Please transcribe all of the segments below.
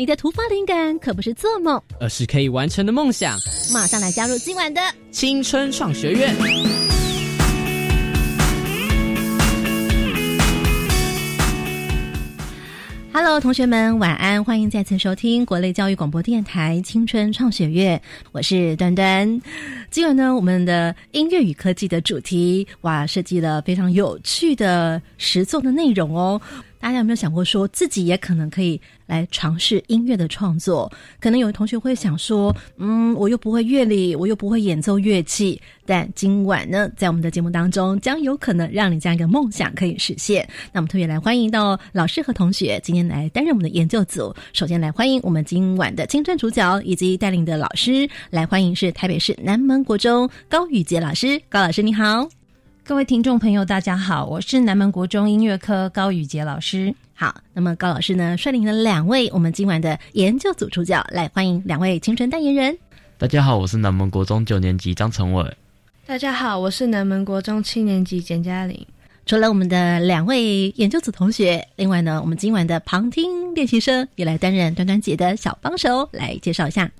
你的突发灵感可不是做梦，而是可以完成的梦想。马上来加入今晚的青春创学院。Hello，同学们，晚安！欢迎再次收听国内教育广播电台青春创学院，我是端端。今晚呢，我们的音乐与科技的主题，哇，设计了非常有趣的实作的内容哦。大家有没有想过，说自己也可能可以来尝试音乐的创作？可能有的同学会想说，嗯，我又不会乐理，我又不会演奏乐器。但今晚呢，在我们的节目当中，将有可能让你这样一个梦想可以实现。那我们特别来欢迎到老师和同学今天来担任我们的研究组。首先来欢迎我们今晚的青春主角以及带领的老师，来欢迎是台北市南门国中高宇杰老师。高老师你好。各位听众朋友，大家好，我是南门国中音乐科高宇杰老师。好，那么高老师呢，率领了两位我们今晚的研究组助教，来欢迎两位青春代言人。大家好，我是南门国中九年级张成伟。大家好，我是南门国中七年级简嘉玲。除了我们的两位研究组同学，另外呢，我们今晚的旁听练习生也来担任端端姐的小帮手，来介绍一下。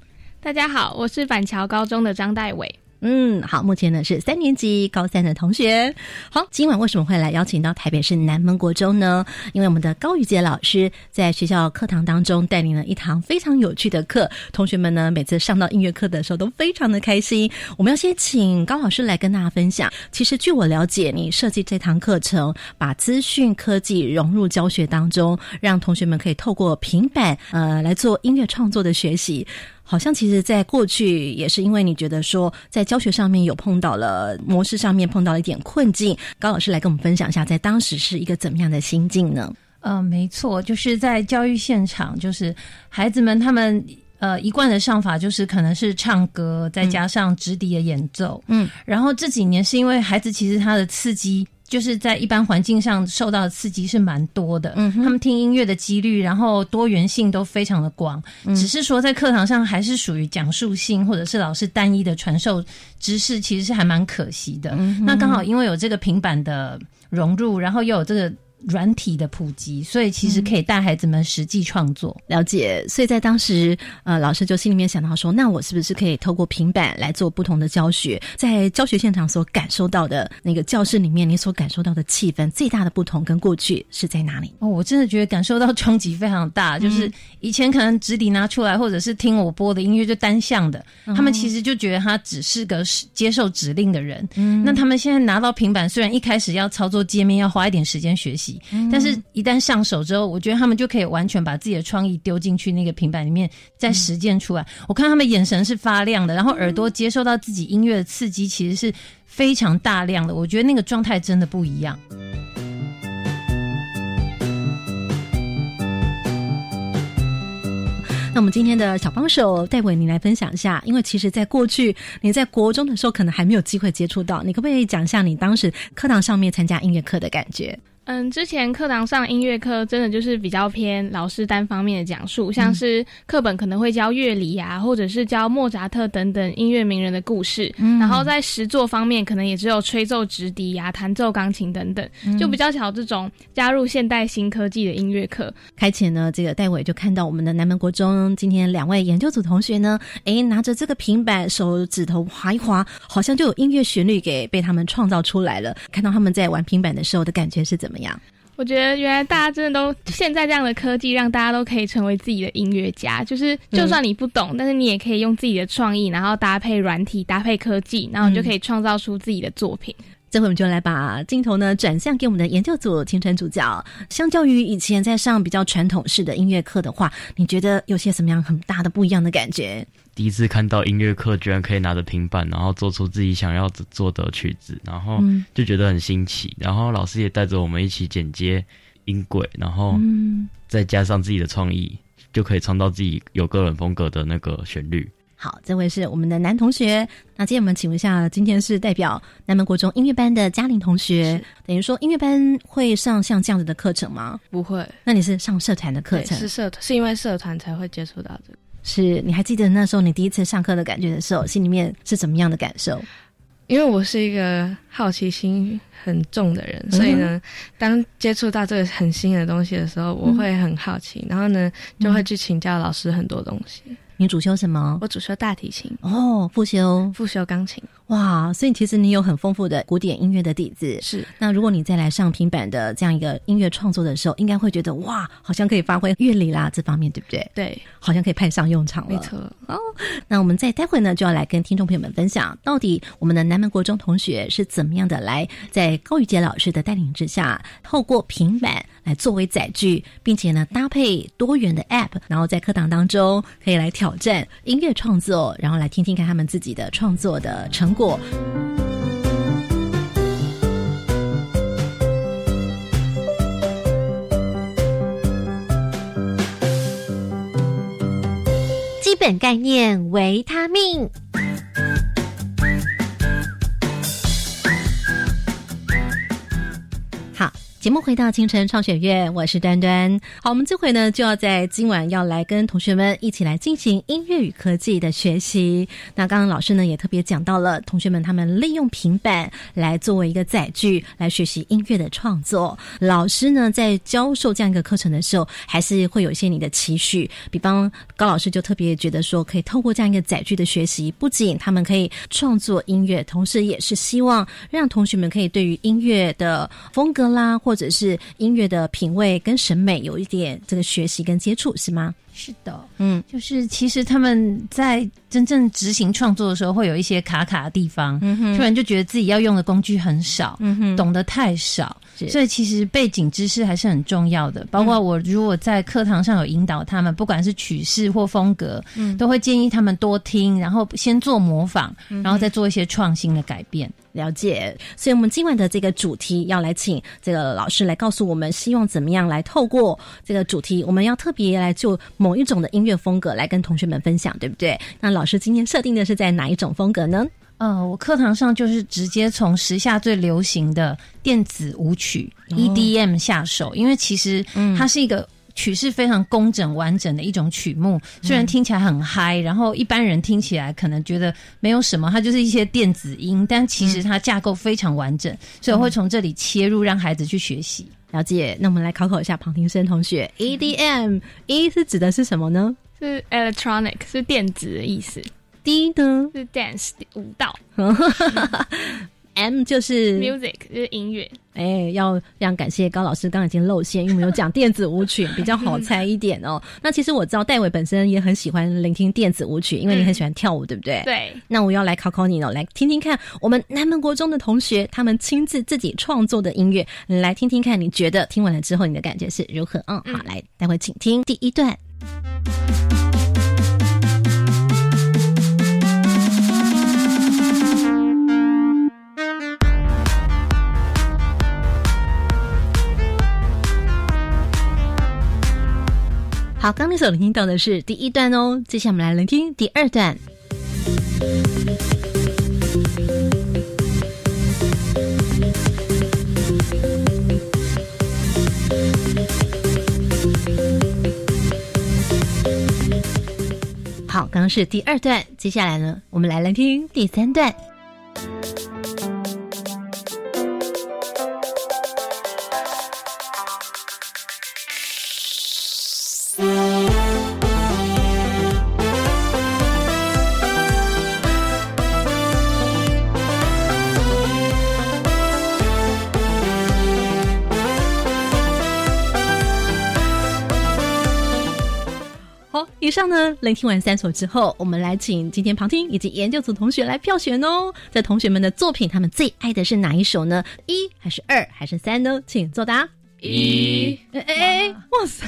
大家好，我是板桥高中的张代伟。嗯，好，目前呢是三年级高三的同学。好，今晚为什么会来邀请到台北市南门国中呢？因为我们的高宇杰老师在学校课堂当中带领了一堂非常有趣的课，同学们呢每次上到音乐课的时候都非常的开心。我们要先请高老师来跟大家分享。其实据我了解，你设计这堂课程，把资讯科技融入教学当中，让同学们可以透过平板呃来做音乐创作的学习。好像其实，在过去也是因为你觉得说，在教学上面有碰到了模式上面碰到了一点困境，高老师来跟我们分享一下，在当时是一个怎么样的心境呢？呃，没错，就是在教育现场，就是孩子们他们呃一贯的上法就是可能是唱歌，再加上直笛的演奏，嗯，然后这几年是因为孩子其实他的刺激。就是在一般环境上受到的刺激是蛮多的，嗯他们听音乐的几率，然后多元性都非常的广，嗯。只是说在课堂上还是属于讲述性或者是老师单一的传授知识，其实是还蛮可惜的。嗯那刚好因为有这个平板的融入，然后又有这个软体的普及，所以其实可以带孩子们实际创作。了解，所以在当时，呃，老师就心里面想到说，那我是不是可以透过平板来做不同的教学？在教学现场所感受到的那个教室里面，你所感受到的气氛最大的不同跟过去是在哪里？哦，我真的觉得感受到冲击非常大，就是以前可能纸笔拿出来，或者是听我播的音乐就单向的，他们其实就觉得他只是个接受指令的人。嗯那他们现在拿到平板，虽然一开始要操作界面要花一点时间学习，但是一旦上手之后，我觉得他们就可以完全把自己的创意丢进去那个平板里面，再实践出来。我看他们眼神是发亮的，然后耳朵接受到自己音乐的刺激，其实是非常大量的。我觉得那个状态真的不一样。那我们今天的小帮手戴伟，你来分享一下，因为其实，在过去你在国中的时候，可能还没有机会接触到，你可不可以讲一下你当时课堂上面参加音乐课的感觉？嗯，之前课堂上音乐课真的就是比较偏老师单方面的讲述，像是课本可能会教乐理啊，或者是教莫扎特等等音乐名人的故事。嗯然后在实作方面，可能也只有吹奏直笛呀、弹奏钢琴等等，就比较少这种加入现代新科技的音乐课。开前呢，这个戴伟就看到我们的南门国中今天两位研究组同学呢，诶，拿着这个平板，手指头划一划，好像就有音乐旋律给被他们创造出来了。看到他们在玩平板的时候的感觉是怎么样？我觉得原来大家真的都现在这样的科技，让大家都可以成为自己的音乐家。就是就算你不懂，但是你也可以用自己的创意，然后搭配软体、搭配科技，然后你就可以创造出自己的作品。这回我们就来把镜头呢转向给我们的研究组青春主角。相较于以前在上比较传统式的音乐课的话，你觉得有些什么样很大的不一样的感觉？第一次看到音乐课居然可以拿着平板，然后做出自己想要做的曲子，然后嗯就觉得很新奇。然后老师也带着我们一起剪接音轨，然后嗯再加上自己的创意，就可以创造自己有个人风格的那个旋律。好，这位是我们的男同学。那今天我们请问一下，今天是代表南门国中音乐班的嘉玲同学，等于说音乐班会上像这样子的课程吗？不会，那你是上社团的课程？是社团，是因为社团才会接触到这个。是，你还记得那时候你第一次上课的感觉的时候，心里面是怎么样的感受？因为我是一个好奇心很重的人，所以呢，当接触到这个很新的东西的时候，我会很好奇，然后呢，就会去请教老师很多东西。你主修什么？我主修大提琴，哦，副修副修钢琴。哇，所以其实你有很丰富的古典音乐的底子。是，那如果你再来上平板的这样一个音乐创作的时候，应该会觉得哇，好像可以发挥乐理啦这方面，对不对？对，好像可以派上用场了。没错。哦，那我们在待会呢，就要来跟听众朋友们分享，到底我们的南门国中同学是怎么样的来在高玉杰老师的带领之下，透过平板来作为载具，并且呢搭配多元的 App，然后在课堂当中可以来挑战音乐创作，然后来听听看他们自己的创作的成果。基本概念：维他命。节目回到清晨创学院，我是端端。好，我们这回呢就要在今晚要来跟同学们一起来进行音乐与科技的学习。那刚刚老师呢也特别讲到了，同学们他们利用平板来作为一个载具来学习音乐的创作。老师呢在教授这样一个课程的时候，还是会有一些你的期许。比方高老师就特别觉得说，可以透过这样一个载具的学习，不仅他们可以创作音乐，同时也是希望让同学们可以对于音乐的风格啦。或者是音乐的品味跟审美有一点这个学习跟接触是吗？是的，嗯，就是其实他们在真正执行创作的时候，会有一些卡卡的地方，突然就觉得自己要用的工具很少，嗯哼，懂得太少，所以其实背景知识还是很重要的。包括我如果在课堂上有引导他们，不管是曲式或风格，嗯，都会建议他们多听，然后先做模仿，然后再做一些创新的改变。了解，所以我们今晚的这个主题要来请这个老师来告诉我们，希望怎么样来透过这个主题，我们要特别来就某一种的音乐风格来跟同学们分享，对不对？那老师今天设定的是在哪一种风格呢？呃，我课堂上就是直接从时下最流行的电子舞曲 EDM 下手，因为其实它是一个。曲式非常工整完整的一种曲目，虽然听起来很嗨，然后一般人听起来可能觉得没有什么，它就是一些电子音，但其实它架构非常完整，所以我会从这里切入，让孩子去学习了解。那我们来考考一下庞庭生同学，EDM，E 是指的是什么呢？是 electronic，是电子的意思。D 呢？是 dance 舞蹈。M 就是 music，就是音乐。哎，要非常感谢高老师，刚刚已经露馅，因为我们有讲电子舞曲，比较好猜一点哦。那其实我知道戴伟本身也很喜欢聆听电子舞曲，因为你很喜欢跳舞，对不对？对。那我要来考考你哦，来听听看我们南门国中的同学他们亲自自己创作的音乐，来听听看，你觉得听完了之后你的感觉是如何？嗯，好，来，待会请听第一段。好，刚那首聆听到的是第一段哦，接下来我们来聆听第二段。好，刚刚是第二段，接下来呢，我们来聆听第三段。以上呢，聆听完三首之后，我们来请今天旁听以及研究组同学来票选哦。在同学们的作品，他们最爱的是哪一首呢？一还是二还是三呢？请作答。一，哎哎，哇塞，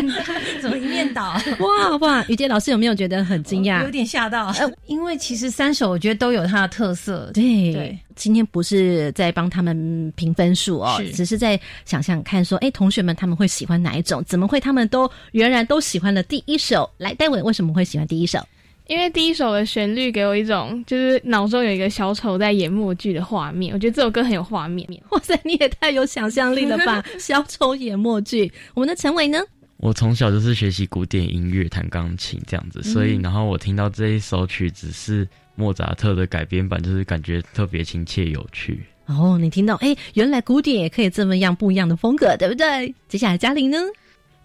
怎么一面倒？哇哇！雨杰老师有没有觉得很惊讶？有点吓到，因为其实三首我觉得都有它的特色。对对，今天不是在帮他们评分数哦，是只是在想想看，说，哎，同学们他们会喜欢哪一种？怎么会他们都原然都喜欢了第一首？来，戴伟为什么会喜欢第一首？因为第一首的旋律给我一种就是脑中有一个小丑在演默剧的画面，我觉得这首歌很有画面。哇塞，你也太有想象力了吧！小丑演默剧，我们的陈伟呢？我从小就是学习古典音乐，弹钢琴这样子，所以然后我听到这一首曲子是莫扎特的改编版，就是感觉特别亲切有趣。哦，你听到，哎，原来古典也可以这么样不一样的风格，对不对？接下来嘉玲呢？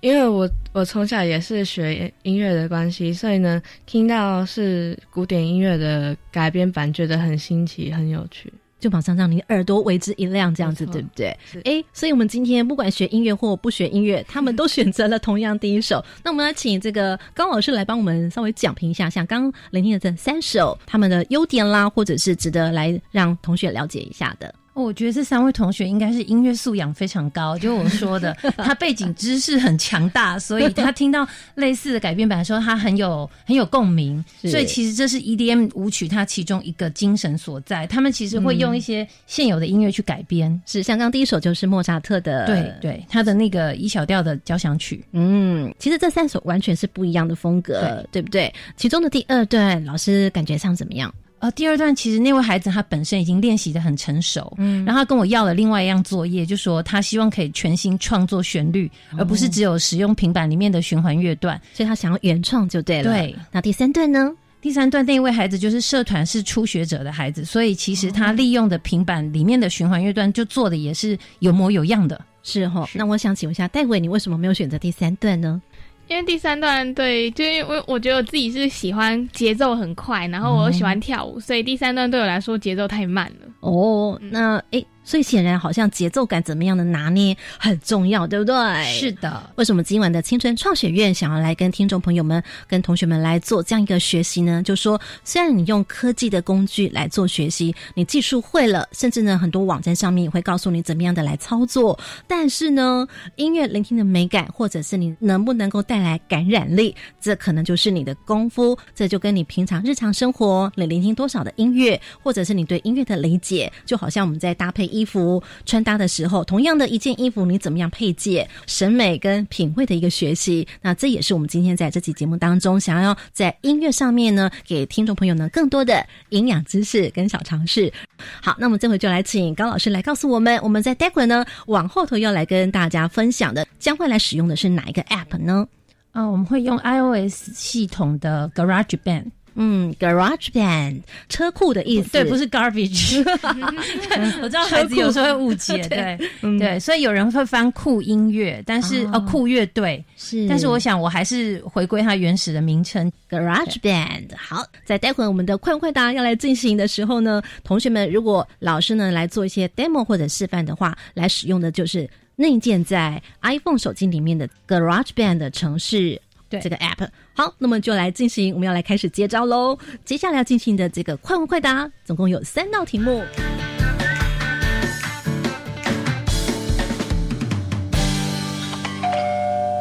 因为我我从小也是学音乐的关系，所以呢，听到是古典音乐的改编版，觉得很新奇、很有趣，就马上让你耳朵为之一亮，这样子，对不对是？哎，所以我们今天不管学音乐或不学音乐，他们都选择了同样第一首。那我们来请这个高老师来帮我们稍微讲评一下，像刚刚聆听的这三首，他们的优点啦，或者是值得来让同学了解一下的。哦我觉得这三位同学应该是音乐素养非常高，就我说的，他背景知识很强大，所以他听到类似的改编版的时候，他很有很有共鸣。所以其实这是 EDM 舞曲它其中一个精神所在。他们其实会用一些现有的音乐去改编。是像刚刚第一首就是莫扎特的，对对，他的那个一小调的交响曲，嗯，其实这三首完全是不一样的风格，对不对？其中的第二段，老师感觉上怎么样？呃，第二段其实那位孩子他本身已经练习的很成熟，嗯，然后他跟我要了另外一样作业，就说他希望可以全新创作旋律，而不是只有使用平板里面的循环乐段。所以他想要原创就对了。对，那第三段呢？第三段那位孩子就是社团是初学者的孩子，所以其实他利用的平板里面的循环乐段就做的也是有模有样的。是哈、是那我想请问一下戴伟，你为什么没有选择第三段呢？因为第三段对，就因为我我觉得我自己是喜欢节奏很快，然后我又喜欢跳舞，所以第三段对我来说节奏太慢了。哦，那诶，所以显然好像节奏感怎么样的拿捏很重要，对不对？是的，为什么今晚的青春创学院想要来跟听众朋友们、跟同学们来做这样一个学习呢？就说虽然你用科技的工具来做学习，你技术会了，甚至呢很多网站上面也会告诉你怎么样的来操作，但是呢，音乐聆听的美感，或者是你能不能够带来感染力，这可能就是你的功夫。这就跟你平常日常生活你聆听多少的音乐，或者是你对音乐的理解，就好像我们在搭配衣服穿搭的时候，同样的一件衣服，你怎么样配借，审美跟品味的一个学习。那这也是我们今天在这期节目当中，想要在音乐上面呢，给听众朋友呢更多的营养知识跟小尝试。好，那我们这回就来请高老师来告诉我们，我们在待会呢往后头要来跟大家分享的，将会来使用的是哪一个 App 呢？啊、我们会用 iOS 系统的 Garage Band，嗯，Garage Band 车库的意思，对，不是 garbage。我知道孩子有时候会误解，对对，所以有人会翻酷音乐，但是哦呃酷乐队，是，但是我想我还是回归它原始的名称。Garage Band。好，在待会儿我们的快问快答要来进行的时候呢，同学们如果老师呢来做一些 demo 或者示范的话，来使用的就是内建在 iPhone 手机里面的 Garage Band 的程式。对这个 app，好，那么就来进行，我们要来开始接招喽。接下来要进行的这个快问快答，总共有三道题目。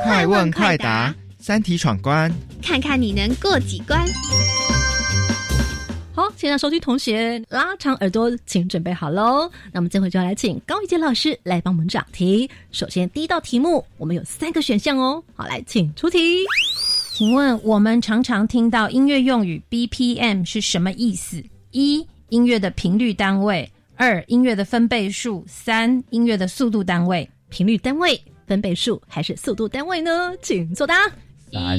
快问快答，三题闯关。看看你能过几关。好，现在收听同学拉长耳朵，请准备好喽。那么这回就要来请高一杰老师来帮我们讲题。首先第一道题目，我们有三个选项哦。好，来请出题。请问我们常常听到音乐用语 BPM 是什么意思？一、音乐的频率单位；二、音乐的分贝数；三、音乐的速度单位。频率单位、分贝数还是速度单位呢？请作答。答案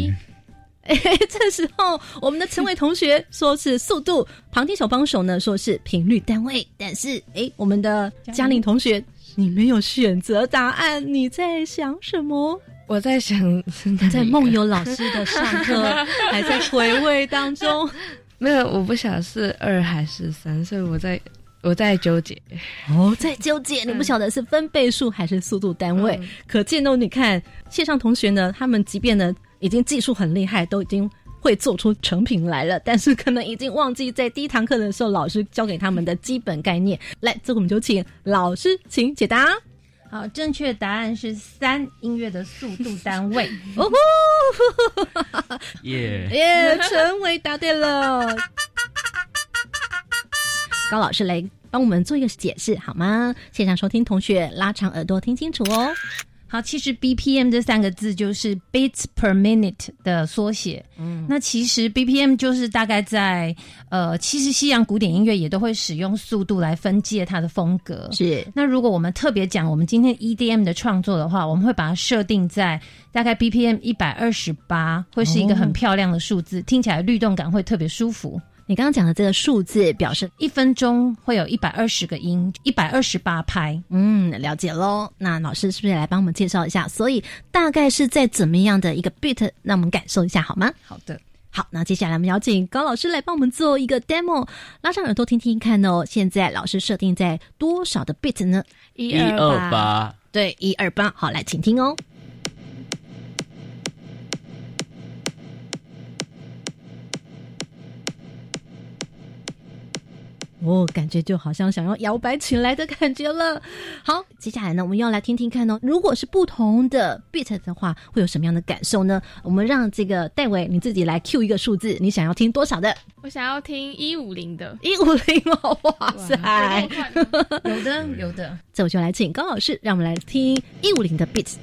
哎，这时候我们的陈伟同学说是速度，旁听小帮手呢说是频率单位，但是哎，我们的嘉玲同学，你没有选择答案，你在想什么？我在想在梦游老师的上课，还在回味当中。没有，我不晓得是二还是三，所以我在我在纠结。哦，在纠结，你不晓得是分贝数还是速度单位，嗯可见哦，你看线上同学呢，他们即便呢已经技术很厉害，都已经会做出成品来了，但是可能已经忘记在第一堂课的时候老师教给他们的基本概念。来，这个我们就请老师请解答。好，正确答案是三，音乐的速度单位。哦吼，耶、耶，陈伟答对了。高老师来帮我们做一个解释好吗？线上收听同学拉长耳朵听清楚哦。好，其实 BPM 这三个字就是 beats per minute 的缩写。嗯，那其实 BPM 就是大概在呃，其实西洋古典音乐也都会使用速度来分界它的风格。是，那如果我们特别讲我们今天 EDM 的创作的话，我们会把它设定在大概 BPM 一百二十八，会是一个很漂亮的数字，听起来律动感会特别舒服。你刚刚讲的这个数字表示，一分钟会有一百二十个音，一百二十八拍。嗯，了解喽。那老师是不是来帮我们介绍一下？所以大概是在怎么样的一个 beat，让我们感受一下好吗？好的。好，那接下来我们邀请高老师来帮我们做一个 demo，拉上耳朵听听看哦。现在老师设定在多少的 beat 呢？一二八，对，一二八。好，来，请听哦。哦，感觉就好像想要摇摆起来的感觉了。好，接下来呢，我们要来听听看哦。如果是不同的 beat 的话，会有什么样的感受呢？我们让这个戴维你自己来 Q 一个数字，你想要听多少的？我想要听一五零的，一五零哦，哇塞，有的有的。这我就来请高老师，让我们来听一五零的 beat。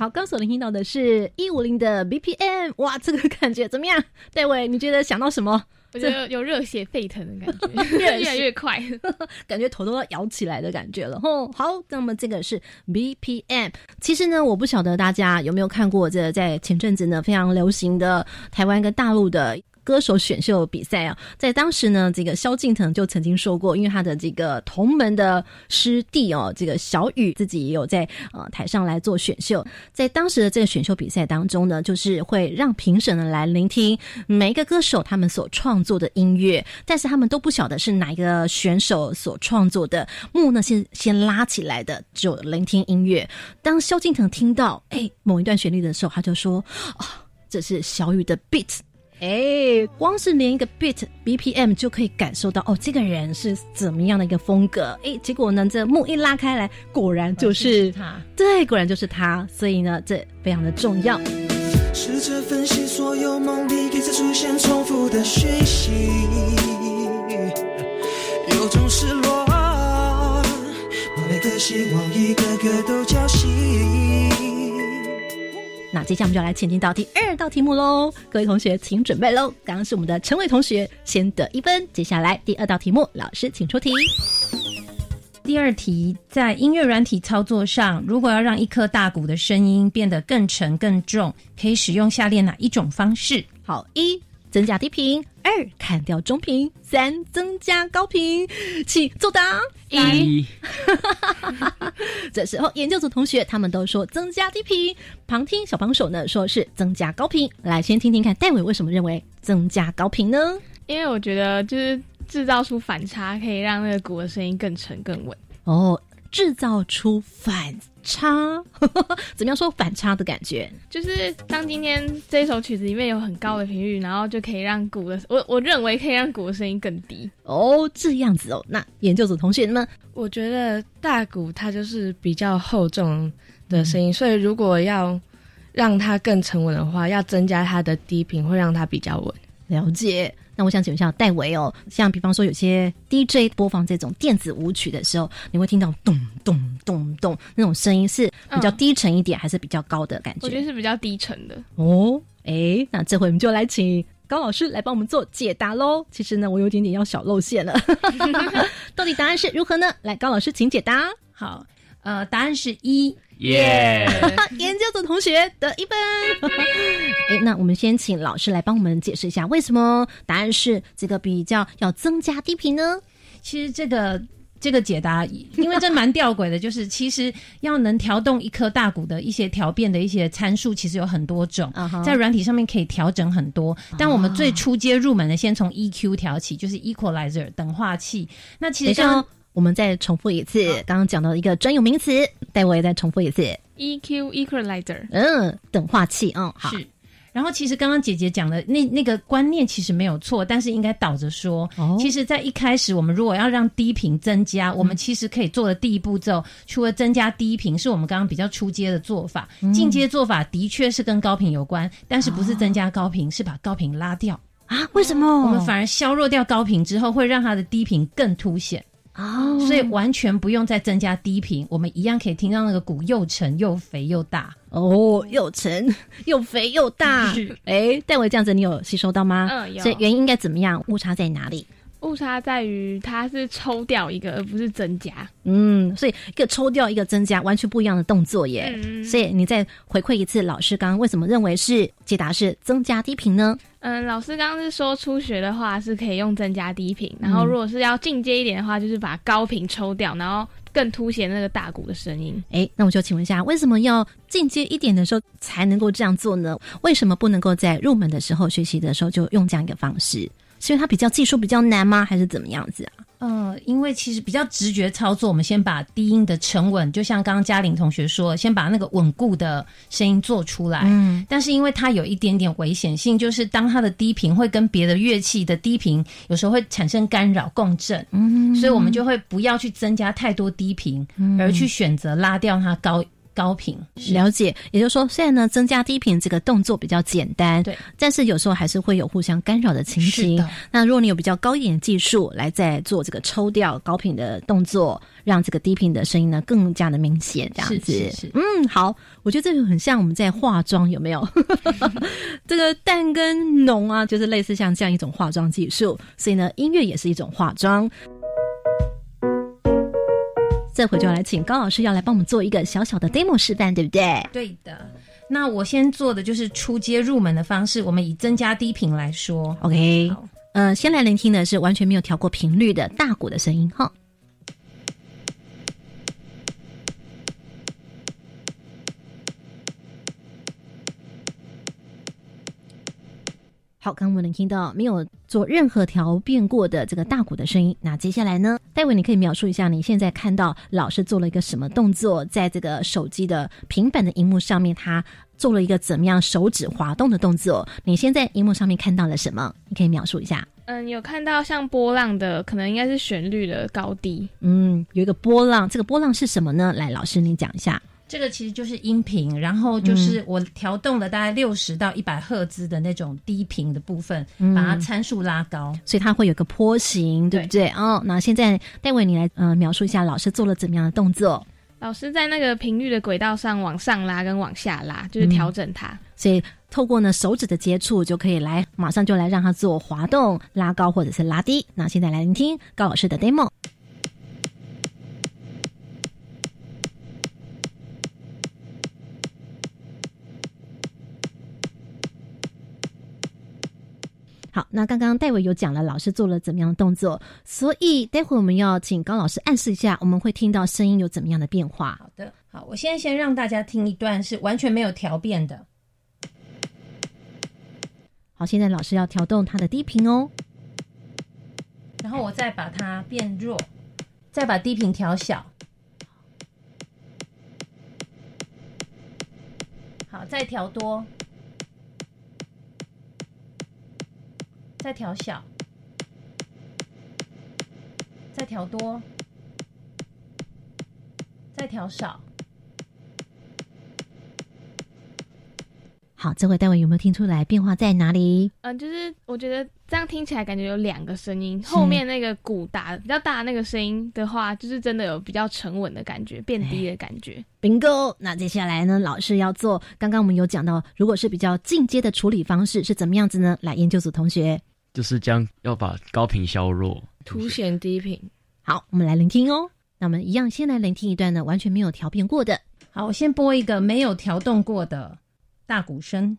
好，刚所聆听到的是一五零的 BPM，哇，这个感觉怎么样？戴维，你觉得想到什么？我觉得有热血沸腾的感觉，越越来越快，感觉头都要摇起来的感觉了。吼，好，那么这个是 BPM。其实呢，我不晓得大家有没有看过这在前阵子呢非常流行的台湾跟大陆的。歌手选秀比赛啊，在当时呢，这个萧敬腾就曾经说过，因为他的这个同门的师弟哦，这个小雨自己也有在呃台上来做选秀，在当时的这个选秀比赛当中呢，就是会让评审呢来聆听每一个歌手他们所创作的音乐，但是他们都不晓得是哪一个选手所创作的幕呢，先先拉起来的，就聆听音乐。当萧敬腾听到哎某一段旋律的时候，他就说啊，这是小雨的 beat。哎，光是连一个 beat BPM 就可以感受到哦，这个人是怎么样的一个风格？哎，结果呢，这幕一拉开来，果然就是他，对，果然就是他。所以呢，这非常的重要。试着分析所有梦里一直出现重复的讯息，有种失落，把每个希望一个个都浇熄。那接下来我们就来前进到第二道题目喽，各位同学请准备喽。刚刚是我们的陈伟同学先得一分，接下来第二道题目，老师请出题。第二题，在音乐软体操作上，如果要让一颗大鼓的声音变得更沉更重，可以使用下列哪一种方式？好，一增加低频，二砍掉中频，三增加高频，请作答。一，这时候研究组同学他们都说增加低频，旁听小帮手呢说是增加高频。来，先听听看戴伟为什么认为增加高频呢？因为我觉得就是制造出反差，可以让那个鼓的声音更沉更稳。哦，制造出反差，怎么样说反差的感觉？就是当今天这首曲子里面有很高的频率，然后就可以让鼓的我我认为可以让鼓的声音更低。哦，这样子哦。那研究组同学们，我觉得大鼓它就是比较厚重的声音，所以如果要让它更沉稳的话，要增加它的低频，会让它比较稳。了解。那我想请问一下戴维哦，像比方说有些 DJ 播放这种电子舞曲的时候，你会听到咚咚咚咚那种声音是比较低沉一点，还是比较高的感觉？我觉得是比较低沉的。哦，哎，那这回我们就来请高老师来帮我们做解答喽。其实呢，我有点点要小露馅了，到底答案是如何呢？来，高老师请解答。好，呃，答案是一。耶！研究组同学得一分。哎，那我们先请老师来帮我们解释一下，为什么答案是这个比较要增加低频呢？其实这个这个解答，因为这蛮吊诡的，就是其实要能调动一颗大鼓的一些调变的一些参数，其实有很多种，在软体上面可以调整很多。但我们最初阶入门的，先从 EQ 调起，就是 Equalizer 等化器。那其实像我们再重复一次刚刚讲到一个专有名词，待我也再重复一次，EQ Equalizer，嗯，等化器，嗯，好。是，然后其实刚刚姐姐讲的那那个观念其实没有错，但是应该倒着说。哦其实，在一开始我们如果要让低频增加，我们其实可以做的第一步骤，除了增加低频，是我们刚刚比较出阶的做法。进阶做法的确是跟高频有关，但是不是增加高频，是把高频拉掉。啊？为什么？我们反而削弱掉高频之后，会让它的低频更凸显。哦，所以完全不用再增加低频，我们一样可以听到那个鼓又沉又肥又大。哦，又沉 又肥又大。哎，戴维这样子，你有吸收到吗？嗯有所以原因应该怎么样？误差在哪里？误差在于它是抽掉一个，而不是增加。嗯，所以一个抽掉，一个增加，完全不一样的动作耶。嗯所以你再回馈一次，老师刚刚为什么认为是解答是增加低频呢？嗯，老师刚刚是说初学的话是可以用增加低频，然后如果是要进阶一点的话，就是把高频抽掉，然后更凸显那个大鼓的声音。哎，那我就请问一下，为什么要进阶一点的时候才能够这样做呢？为什么不能够在入门的时候学习的时候就用这样一个方式？是因为它比较技术比较难吗？还是怎么样子啊？呃，因为其实比较直觉操作，我们先把低音的沉稳，就像刚刚嘉玲同学说，先把那个稳固的声音做出来。嗯，但是因为它有一点点危险性，就是当它的低频会跟别的乐器的低频有时候会产生干扰共振，嗯所以我们就会不要去增加太多低频，而去选择拉掉它高高频。了解，也就是说，虽然呢增加低频这个动作比较简单，对，但是有时候还是会有互相干扰的情形。那如果你有比较高一点的技术来再做这个抽掉高频的动作，让这个低频的声音呢更加的明显，这样子。是是是嗯，好，我觉得这个很像我们在化妆，有没有？这个淡跟浓啊，就是类似像这样一种化妆技术，所以呢，音乐也是一种化妆。这回就要来请高老师要来帮我们做一个小小的 demo 示范，对不对？对的，那我先做的就是出街入门的方式，我们以增加低频来说。OK，嗯呃，先来聆听的是完全没有调过频率的大鼓的声音哈。好，刚刚我们听到没有做任何调变过的这个大鼓的声音。那接下来呢，戴维，你可以描述一下你现在看到老师做了一个什么动作，在这个手机的平板的荧幕上面，他做了一个怎么样手指滑动的动作？你现在荧幕上面看到了什么？你可以描述一下。嗯，有看到像波浪的，可能应该是旋律的高低。嗯，有一个波浪，这个波浪是什么呢？来，老师你讲一下。这个其实就是音频，然后就是我调动了大概六十到一百赫兹的那种低频的部分，嗯把它参数拉高。所以它会有个坡形，对不对？哦，那现在戴维你来呃描述一下老师做了怎么样的动作？老师在那个频率的轨道上往上拉跟往下拉，就是调整它。所以透过呢手指的接触，就可以来马上就来让它自我滑动、拉高或者是拉低。那现在来聆听高老师的 demo。好，那刚刚戴维有讲了老师做了怎么样的动作，所以待会我们要请高老师暗示一下，我们会听到声音有怎么样的变化。好的，好，我现在先让大家听一段是完全没有调变的。好，现在老师要调动它的低频哦。然后我再把它变弱，再把低频调小。好，再调多，再调小，再调多，再调少。好，这回戴维有没有听出来变化在哪里？嗯，就是我觉得这样听起来感觉有两个声音，后面那个鼓打比较大的那个声音的话，就是真的有比较沉稳的感觉，变低的感觉。bingo。那接下来呢，老师要做，刚刚我们有讲到，如果是比较进阶的处理方式是怎么样子呢？来，研究组同学，就是将要把高频削弱，凸显低频。好，我们来聆听哦。那我们一样先来聆听一段呢，完全没有调变过的。好，我先播一个没有调动过的大鼓声。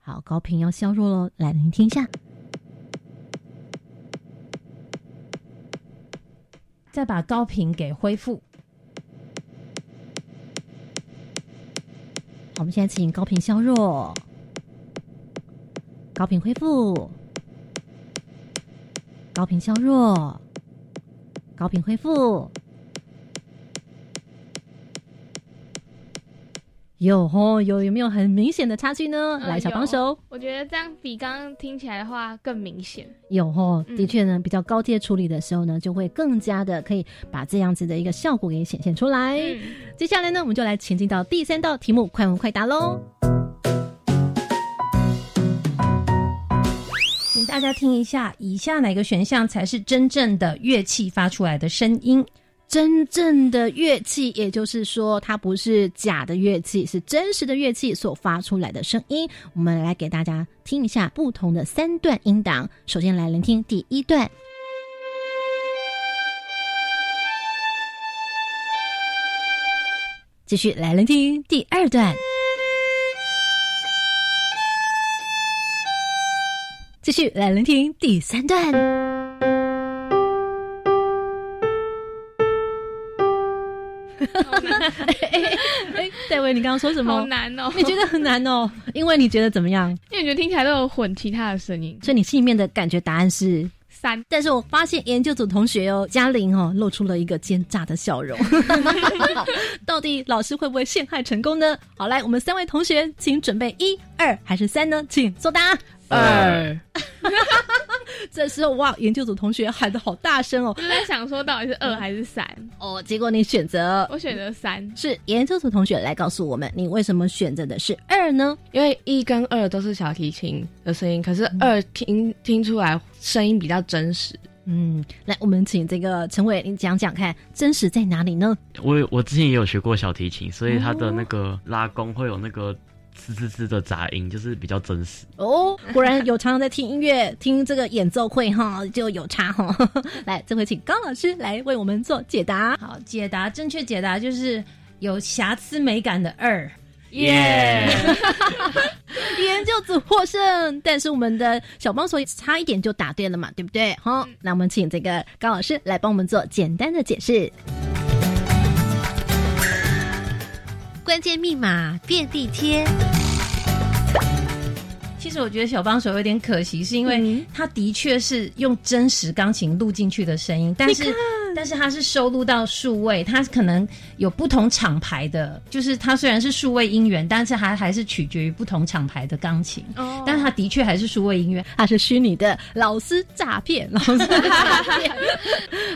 好，高频要削弱喽，来聆听一下。再把高频给恢复。我们现在请高频削弱，高频恢复，高频削弱，高频恢复。有哦，有有没有很明显的差距呢？嗯来，小帮手，我觉得这样比刚刚听起来的话更明显。有哦，嗯的确呢，比较高阶处理的时候呢，就会更加的可以把这样子的一个效果给显现出来。嗯，接下来呢，我们就来前进到第三道题目，快问快答喽。请大家听一下，以下哪个选项才是真正的乐器发出来的声音？真正的乐器，也就是说，它不是假的乐器，是真实的乐器所发出来的声音。我们来给大家听一下不同的三段音档。首先来聆听第一段。继续来聆听第二段，继续来聆听第三段。哎，戴维，你刚刚说什好么？难哦，你觉得很难哦？因为你觉得怎么样？因为你觉得听起来都有混其他的声音。所以你心里面的感觉答案是三，但是我发现研究组同学哦，嘉玲哦，露出了一个奸诈的笑容。到底老师会不会陷害成功呢？好，来，我们三位同学，请准备一、二还是三呢？请作答。二，这时候哇，研究组同学喊的好大声哦我就在想说到底是二还是三，哦，结果你选择我选择三。是研究组同学来告诉我们，你为什么选择的是二呢？因为一跟二都是小提琴的声音，可是二听听出来声音比较真实。嗯，来，我们请这个陈伟，你讲讲看，真实在哪里呢？我有我之前也有学过小提琴，所以它的那个拉弓会有那个呲呲呲的杂音，就是比较真实。哦，果然有常常在听音乐、听这个演奏会哈，就有差哈。来，这回请高老师来为我们做解答。好，解答正确解答就是有瑕疵美感的二。耶！研究组获胜，但是我们的小帮手差一点就答对了嘛，对不对？好，那我们请这个高老师来帮我们做简单的解释。关键密码遍地贴。其实我觉得小帮手有点可惜，是因为他的确是用真实钢琴录进去的声音，但是但是它是收录到数位，它可能有不同厂牌的，就是它虽然是数位音源，但是它还是取决于不同厂牌的钢琴，哦但是它的确还是数位音乐。它是虚拟的老师诈骗，老师 诈骗。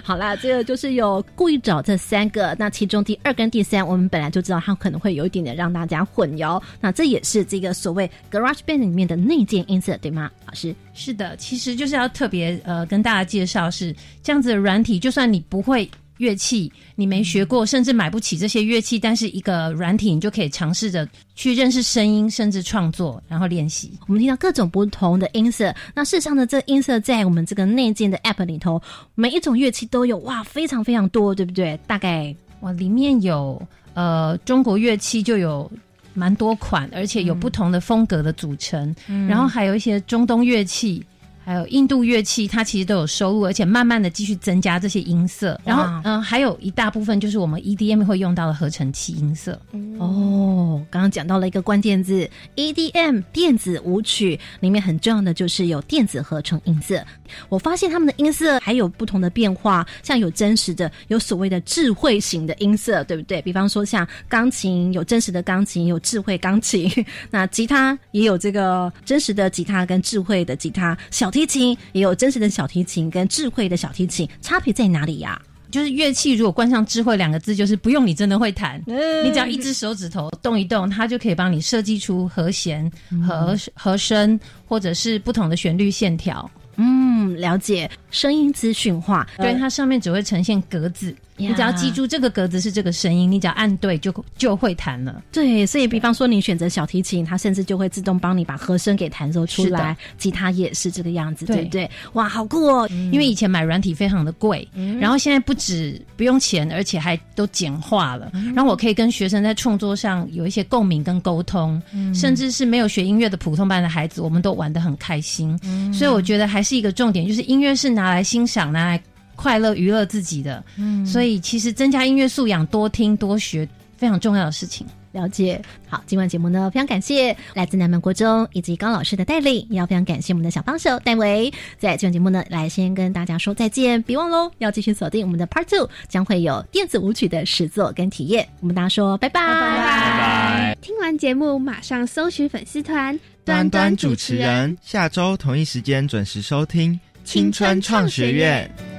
好啦，这个就是有故意找这三个，那其中第二跟第三，我们本来就知道它可能会有一点点让大家混淆，那这也是这个所谓 Garage Band 里面的内建音色，对吗？老师，是的，其实就是要特别呃跟大家介绍是这样子的软体，就算你不会乐器，你没学过，甚至买不起这些乐器，但是一个软体你就可以尝试着去认识声音，甚至创作，然后练习。我们听到各种不同的音色，那事实上呢，这音色在我们这个内建的 App 里头，每一种乐器都有，哇，非常非常多，对不对？大概哇，里面有呃中国乐器就有蛮多款，而且有不同的风格的组成，然后还有一些中东乐器。还有印度乐器，它其实都有收入，而且慢慢的继续增加这些音色。然后，嗯、还有一大部分就是我们 EDM 会用到的合成器音色。哦，刚刚讲到了一个关键字 EDM 电子舞曲，里面很重要的就是有电子合成音色。我发现他们的音色还有不同的变化，像有真实的，有所谓的智慧型的音色，对不对？比方说像钢琴有真实的钢琴，有智慧钢琴；那吉他也有这个真实的吉他跟智慧的吉他，小提琴也有真实的小提琴跟智慧的小提琴，差别在哪里呀、就是乐器如果冠上“智慧”两个字，就是不用你真的会弹，你只要一只手指头动一动，它就可以帮你设计出和弦、和和声，或者是不同的旋律线条。嗯，了解，声音资讯化，对，它上面只会呈现格子，你只要记住这个格子是这个声音，你只要按对就就会弹了。对，所以比方说你选择小提琴，它甚至就会自动帮你把和声给弹奏出来。吉他也是这个样子，对对不对？哇，好酷哦！因为以前买软体非常的贵，然后现在不止不用钱，而且还都简化了。然后我可以跟学生在创作上有一些共鸣跟沟通，甚至是没有学音乐的普通班的孩子，我们都玩得很开心。所以我觉得还是一个重点，就是音乐是拿来欣赏、拿来快乐、娱乐自己的。嗯所以其实增加音乐素养，多听多学，非常重要的事情。了解。好，今晚节目呢，非常感谢来自南门国中以及高老师的带领，也要非常感谢我们的小帮手戴维。在今晚节目呢，来先跟大家说再见，别忘喽，要继续锁定我们的 Part Two，将会有电子舞曲的实作跟体验。我们大家说拜拜，拜拜。听完节目，马上搜寻粉丝团端端主持人，下周同一时间准时收听青春创学院。